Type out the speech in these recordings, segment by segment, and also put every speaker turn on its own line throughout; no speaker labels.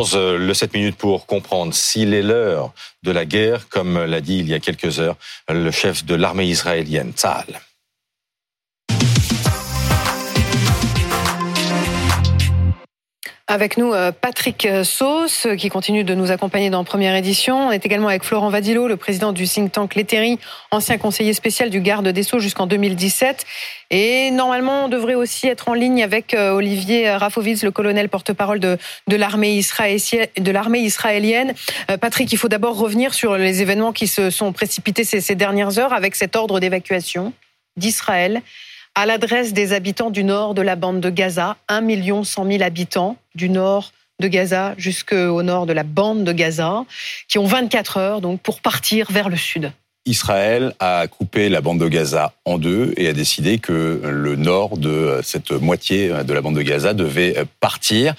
11, le 7 minutes pour comprendre s'il est l'heure de la guerre, comme l'a dit il y a quelques heures le chef de l'armée israélienne, Tzahal.
Avec nous, euh, Patrick Sauce, qui continue de nous accompagner dans Première Édition. On est également avec Florent Vadillo, le président du think tank Lettery, ancien conseiller spécial du garde des Sceaux jusqu'en 2017. Et normalement, on devrait aussi être en ligne avec euh, Olivier Rafovitz, le colonel porte-parole de, l'armée israélienne. Euh, Patrick, il faut d'abord revenir sur les événements qui se sont précipités ces dernières heures avec cet ordre d'évacuation d'Israël à l'adresse des habitants du nord de la bande de Gaza, 1 million 100 000 habitants du nord de Gaza jusqu'au nord de la bande de Gaza, qui ont 24 heures donc pour partir vers le sud.
Israël a coupé la bande de Gaza en deux et a décidé que le nord de cette moitié de la bande de Gaza devait partir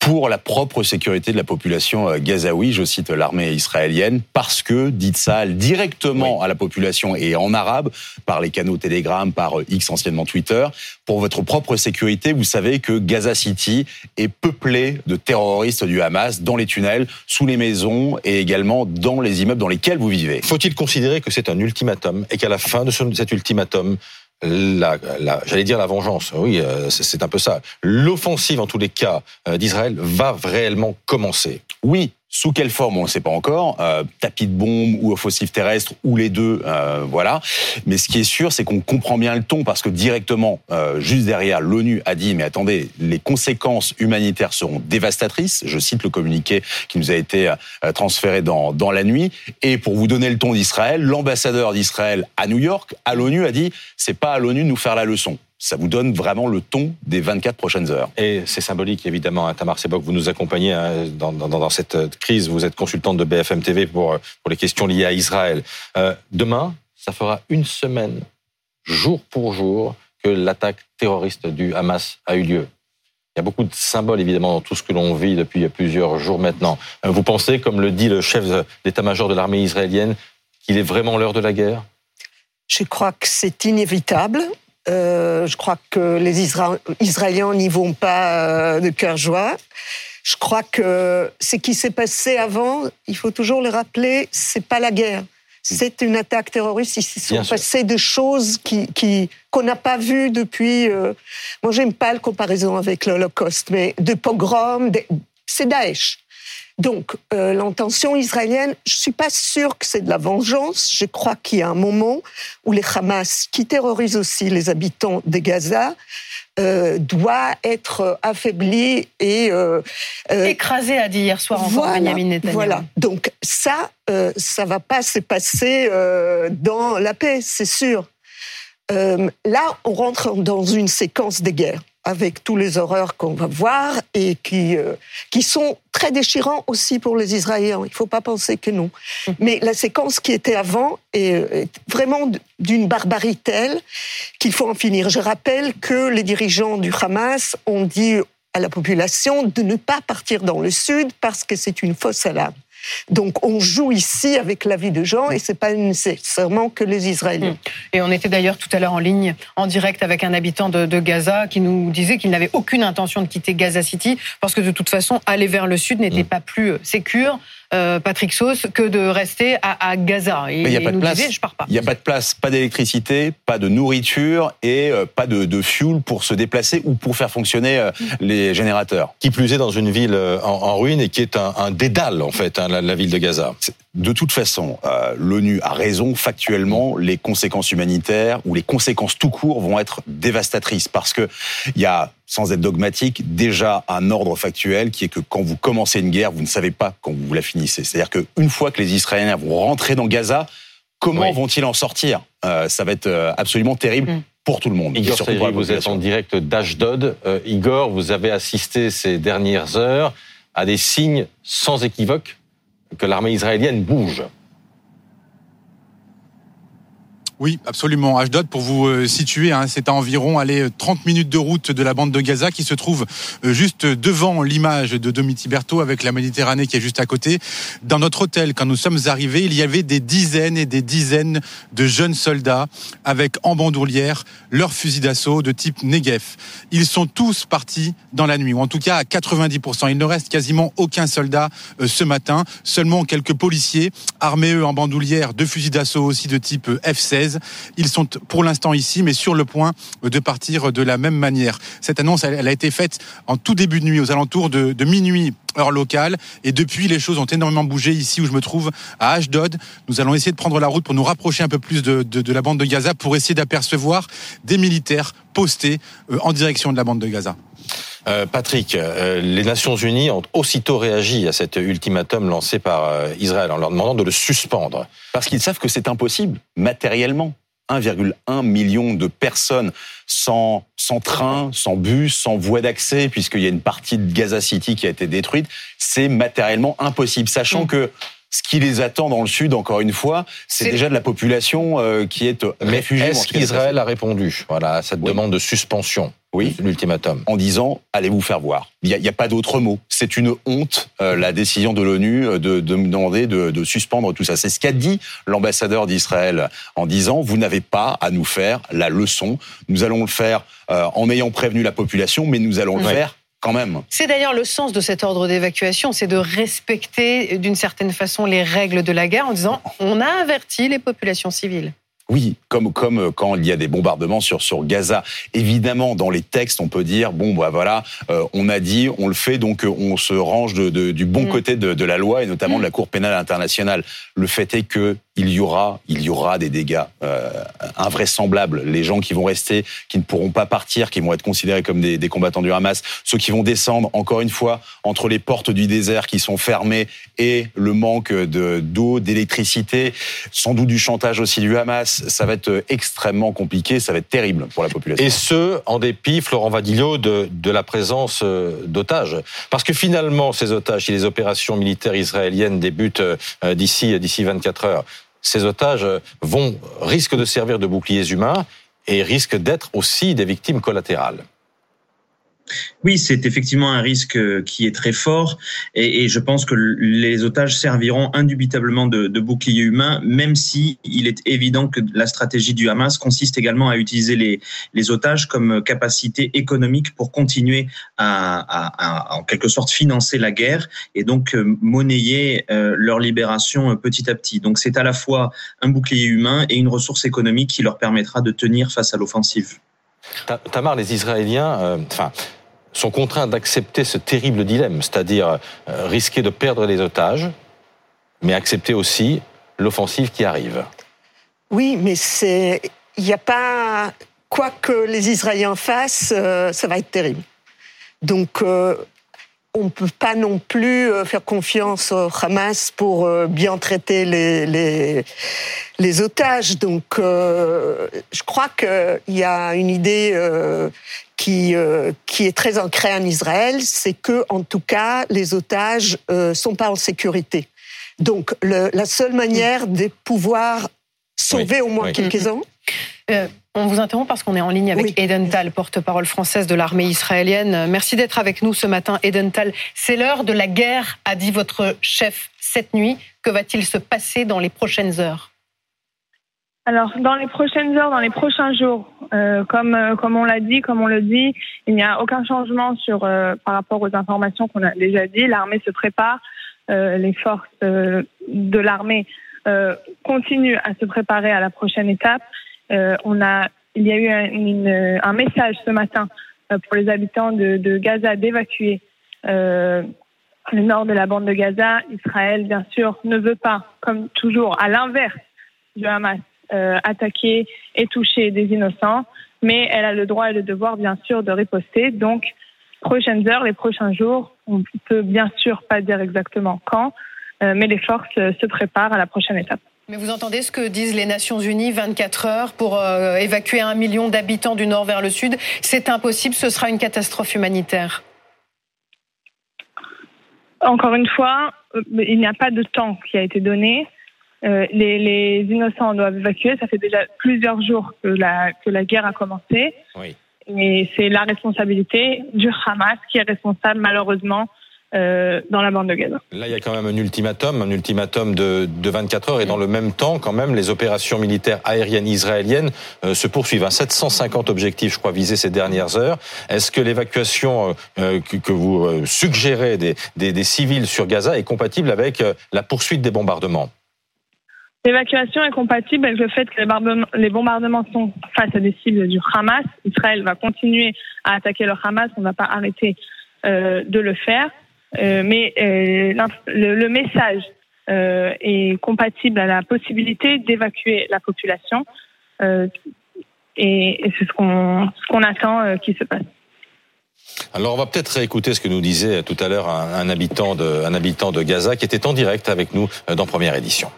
pour la propre sécurité de la population euh, gazaoui, je cite l'armée israélienne, parce que, dit Saal, directement à la population et en arabe, par les canaux Telegram, par euh, X anciennement Twitter, pour votre propre sécurité, vous savez que Gaza City est peuplé de terroristes du Hamas dans les tunnels, sous les maisons et également dans les immeubles dans lesquels vous vivez.
Faut-il considérer que c'est un ultimatum et qu'à la fin de cet ultimatum, la, la j'allais dire la vengeance. Oui, euh, c'est un peu ça. L'offensive, en tous les cas, euh, d'Israël va réellement commencer.
Oui, sous quelle forme, on ne sait pas encore. Euh, tapis de bombe ou offensive terrestre ou les deux, euh, voilà. Mais ce qui est sûr, c'est qu'on comprend bien le ton parce que directement, euh, juste derrière, l'ONU a dit mais attendez, les conséquences humanitaires seront dévastatrices. Je cite le communiqué qui nous a été transféré dans dans la nuit. Et pour vous donner le ton d'Israël, l'ambassadeur d'Israël à New York, à l'ONU, a dit c'est pas à l'ONU de nous faire la leçon ça vous donne vraiment le ton des 24 prochaines heures.
Et c'est symbolique, évidemment, hein, Tamar Sebok, vous nous accompagnez hein, dans, dans, dans, cette euh, crise. Vous êtes consultante de BFM TV pour, euh, pour les questions liées à Israël. Euh, demain, ça fera une semaine, jour pour jour, que l'attaque terroriste du Hamas a eu lieu. Il y a beaucoup de symboles, évidemment, dans tout ce que l'on vit depuis plusieurs jours maintenant. Vous pensez, comme le dit le chef d'état-major de l'armée israélienne, qu'il est vraiment l'heure de la guerre?
Je crois que c'est inévitable. Euh, je crois que les Israéliens n'y vont pas euh, de cœur joie. Je crois que ce qui s'est passé avant, il faut toujours le rappeler, c'est pas la guerre. C'est une attaque terroriste. Il s'est passé des choses qui, qu'on n'a pas vues depuis. Euh, moi, j'aime pas la comparaison avec l'Holocauste, mais de pogroms, c'est Daesh. Donc, euh, l'intention israélienne, je suis pas sûre que c'est de la vengeance. Je crois qu'il y a un moment où les Hamas, qui terrorisent aussi les habitants de Gaza, euh, doit être affaibli et
euh, euh, écrasé, a dit hier soir encore voilà, Benjamin Netanyahu.
Voilà. Donc ça, euh, ça va pas se passer euh, dans la paix, c'est sûr. là, on rentre dans une séquence de guerre avec tous les horreurs qu'on va voir et qui, euh, qui sont très déchirants aussi pour les Israéliens. Il ne faut pas penser que non. Mais la séquence qui était avant est, est vraiment d'une barbarie telle qu'il faut en finir. Je rappelle que les dirigeants du Hamas ont dit à la population de ne pas partir dans le sud parce que c'est une fausse alarme. Donc on joue ici avec la vie de gens et c'est pas nécessairement que les Israéliens. Hmm.
Et on était d'ailleurs tout à l'heure en ligne, en direct avec un habitant de, de Gaza qui nous disait qu'il n'avait aucune intention de quitter Gaza City parce que de toute façon aller vers le sud n'était hmm. pas plus sécure euh, Patrick Sauce, que de rester à, Gaza.
il n'y a pas de place. je pars pas. Il n'y a pas de place, pas d'électricité, pas de nourriture et euh, pas de, de, fuel pour se déplacer ou pour faire fonctionner euh, les générateurs.
Qui plus est dans une ville en, ruine et qui est un, dédale en fait, hein, la, ville de Gaza.
De toute façon, l'ONU a raison factuellement. Les conséquences humanitaires ou les conséquences tout court vont être dévastatrices parce que il y a sans être dogmatique, déjà un ordre factuel qui est que quand vous commencez une guerre, vous ne savez pas quand vous la finissez. C'est-à-dire qu'une fois que les Israéliens vont rentrer dans Gaza, comment vont-ils en sortir? Euh, Ça va être euh, absolument terrible. Mm. Pour tout le monde.
Igor vous êtes en direct d'Ashdod. Euh, Igor, vous avez assisté ces dernières heures à des signes sans équivoque que l'armée israélienne bouge.
Oui, absolument. Ashdod, pour vous euh, situer, hein, c'est à environ allez, 30 minutes de route de la bande de Gaza qui se trouve euh, juste devant l'image de Domiti Berto avec la Méditerranée qui est juste à côté. Dans notre hôtel, quand nous sommes arrivés, il y avait des dizaines et des dizaines de jeunes soldats avec en bandoulière leurs fusils d'assaut de type Negev. Ils sont tous partis dans la nuit, ou en tout cas à 90%. Il ne reste quasiment aucun soldat euh, ce matin, seulement quelques policiers armés eux en bandoulière de fusils d'assaut aussi de type F-16 ils sont pour l'instant ici, mais sur le point de partir de la même manière. Cette annonce, elle, a été faite en tout début de nuit, aux alentours de, minuit heure locale. Et depuis, les choses ont énormément bougé ici où je me trouve, à Ashdod. Nous allons essayer de prendre la route pour nous rapprocher un peu plus de, la bande de Gaza pour essayer d'apercevoir des militaires postés euh, en direction de la bande de Gaza.
Euh, Patrick, euh, les Nations Unies ont aussitôt réagi à cet ultimatum lancé par euh, Israël en leur demandant de le suspendre.
Parce qu'ils savent que c'est impossible, matériellement. 1,1 million de personnes sans, sans train, sans bus, sans voie d'accès, puisqu'il y a une partie de Gaza City qui a été détruite, c'est matériellement impossible. Sachant mm. que ce qui les attend dans le sud, encore une fois, c'est déjà de la population qui est réfugiée.
Est-ce qu'Israël a répondu voilà, à cette demande de suspension?
Oui, l'ultimatum. En disant, allez vous faire voir. Il n'y a, pas d'autre mot. C'est une honte, euh, la décision de l'ONU euh, de, de, demander de, de, suspendre tout ça. C'est ce qu'a dit l'ambassadeur d'Israël en disant, vous n'avez pas à nous faire la leçon. Nous allons le faire euh, en ayant prévenu la population, mais nous allons le faire quand même.
C'est d'ailleurs le sens de cet ordre d'évacuation, c'est de respecter d'une certaine façon les règles de la guerre en disant on a averti les populations civiles.
Oui, comme comme euh, quand il y a des bombardements sur sur Gaza. Évidemment, dans les textes, on peut dire bon, bah voilà, euh, on a dit, on le fait, donc euh, on se range de, du bon mm. côté de, de, la loi et notamment de la Cour pénale internationale. Le fait est que il y aura, il y aura des dégâts euh, invraisemblables. Les gens qui vont rester, qui ne pourront pas partir, qui vont être considérés comme des, des, combattants du Hamas, ceux qui vont descendre, encore une fois, entre les portes du désert qui sont fermées et le manque de d'eau, d'électricité, sans doute du chantage aussi du Hamas, ça va être extrêmement compliqué, ça va être terrible pour la population.
Et ce, en dépit, Florent Vadillo, de, de la présence euh, d'otages. Parce que finalement, ces otages, si les opérations militaires israéliennes débutent euh, d'ici d'ici 24 heures, ces otages vont, risquent de servir de boucliers humains et risquent d'être aussi des victimes collatérales.
Oui, c'est effectivement un risque euh, qui est très fort et, je pense que les otages serviront indubitablement de, bouclier humain, même si il est évident que la stratégie du Hamas consiste également à utiliser les, otages comme capacité économique pour continuer à, en quelque sorte financer la guerre et donc euh, monnayer euh, leur libération petit à petit. Donc c'est à la fois un bouclier humain et une ressource économique qui leur permettra de tenir face à l'offensive.
Tamar, les Israéliens, sont contraints d'accepter ce terrible dilemme, c'est-à-dire euh, risquer de perdre les otages, mais accepter aussi l'offensive qui arrive.
Oui, mais c'est, il n'y a pas, quoi que les Israéliens fassent, euh, ça va être terrible. Donc, euh, on ne peut pas non plus faire confiance au Hamas pour bien traiter les, les, les otages. Donc, je crois qu'il y a une idée qui, euh, qui est très ancré en Israël, c'est que, en tout cas, les otages euh, sont pas en sécurité. Donc, le, la seule manière de pouvoir sauver au moins quelques-uns.
On vous interrompt parce qu'on est en ligne avec Eden Tal, porte-parole française de l'armée israélienne. Merci d'être avec nous ce matin, Eden Tal. C'est l'heure de la guerre, a dit votre chef cette nuit. Que va-t-il se passer dans les prochaines heures?
Alors, dans les prochaines heures, dans les prochains jours, euh, comme euh, comme on l'a dit, comme on le dit, il n'y a aucun changement sur euh, par rapport aux informations qu'on a déjà dit. L'armée se prépare, les forces de l'armée continuent à se préparer à la prochaine étape. On a, il y a eu un, message ce matin pour les habitants de, Gaza d'évacuer le nord de la bande de Gaza. Israël, bien sûr, ne veut pas, comme toujours, à l'inverse du Hamas, euh, attaquer et toucher des innocents, mais elle a le droit et le devoir, bien sûr, de riposter. Donc, prochaines heures, les prochains jours, on peut bien sûr pas dire exactement quand, euh, mais les forces se préparent à la prochaine étape.
Mais vous entendez ce que disent les Nations Unies 24 heures pour euh, évacuer un million d'habitants du nord vers le sud? C'est impossible, ce sera une catastrophe humanitaire.
Encore une fois, il n'y a pas de temps qui a été donné. les, les, innocents doivent évacuer. Ça fait déjà plusieurs jours que la, que la guerre a commencé. Oui. Et c'est la responsabilité du Hamas qui est responsable malheureusement euh, dans la bande de Gaza.
Là, il y a quand même un ultimatum, un ultimatum de, de 24 heures, et dans le même temps, quand même, les opérations militaires aériennes israéliennes euh, se poursuivent. 750 objectifs, je crois, visés ces dernières heures. Est-ce que l'évacuation euh, que, que, vous suggérez des, des, des, civils sur Gaza est compatible avec la poursuite des bombardements?
L'évacuation est compatible avec le fait que les bombardements sont face à des cibles du Hamas. Israël va continuer à attaquer le Hamas, on ne va pas arrêter euh, de le faire. Euh, mais euh, le, le, message euh, est compatible à la possibilité d'évacuer la population. Euh, et, et c'est ce qu'on ce qu'on attend qu'il se passe.
Alors on va peut-être réécouter ce que nous disait tout à l'heure un, un, habitant de, un habitant de Gaza qui était en direct avec nous dans première édition.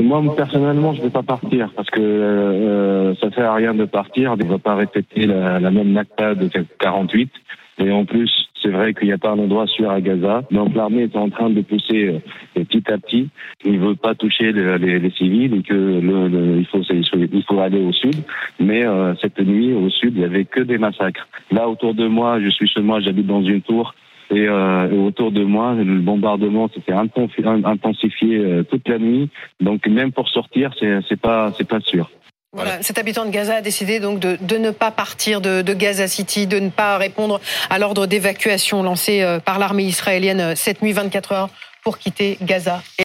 Moi, personnellement, je ne vais pas partir parce que euh, ça ne sert à rien de partir. On ne va pas répéter la, la même NACTA de 48. Et en plus, c'est vrai qu'il n'y a pas un endroit sûr à Gaza. Donc l'armée est en train de pousser euh, petit à petit. Il ne veut pas toucher les, les, les, civils et que le, le, il, faut, il faut aller au sud. Mais euh, cette nuit, au sud, il n'y avait que des massacres. Là, autour de moi, je suis chez moi, j'habite dans une tour. Et, euh, autour de moi, le bombardement s'était intensifié euh, toute la nuit. Donc même pour sortir, c'est pas c'est pas sûr.
Cet habitant de Gaza a décidé donc de, ne pas partir de, Gaza City, de ne pas répondre à l'ordre d'évacuation lancé euh, par l'armée israélienne cette nuit 24 heures pour quitter Gaza.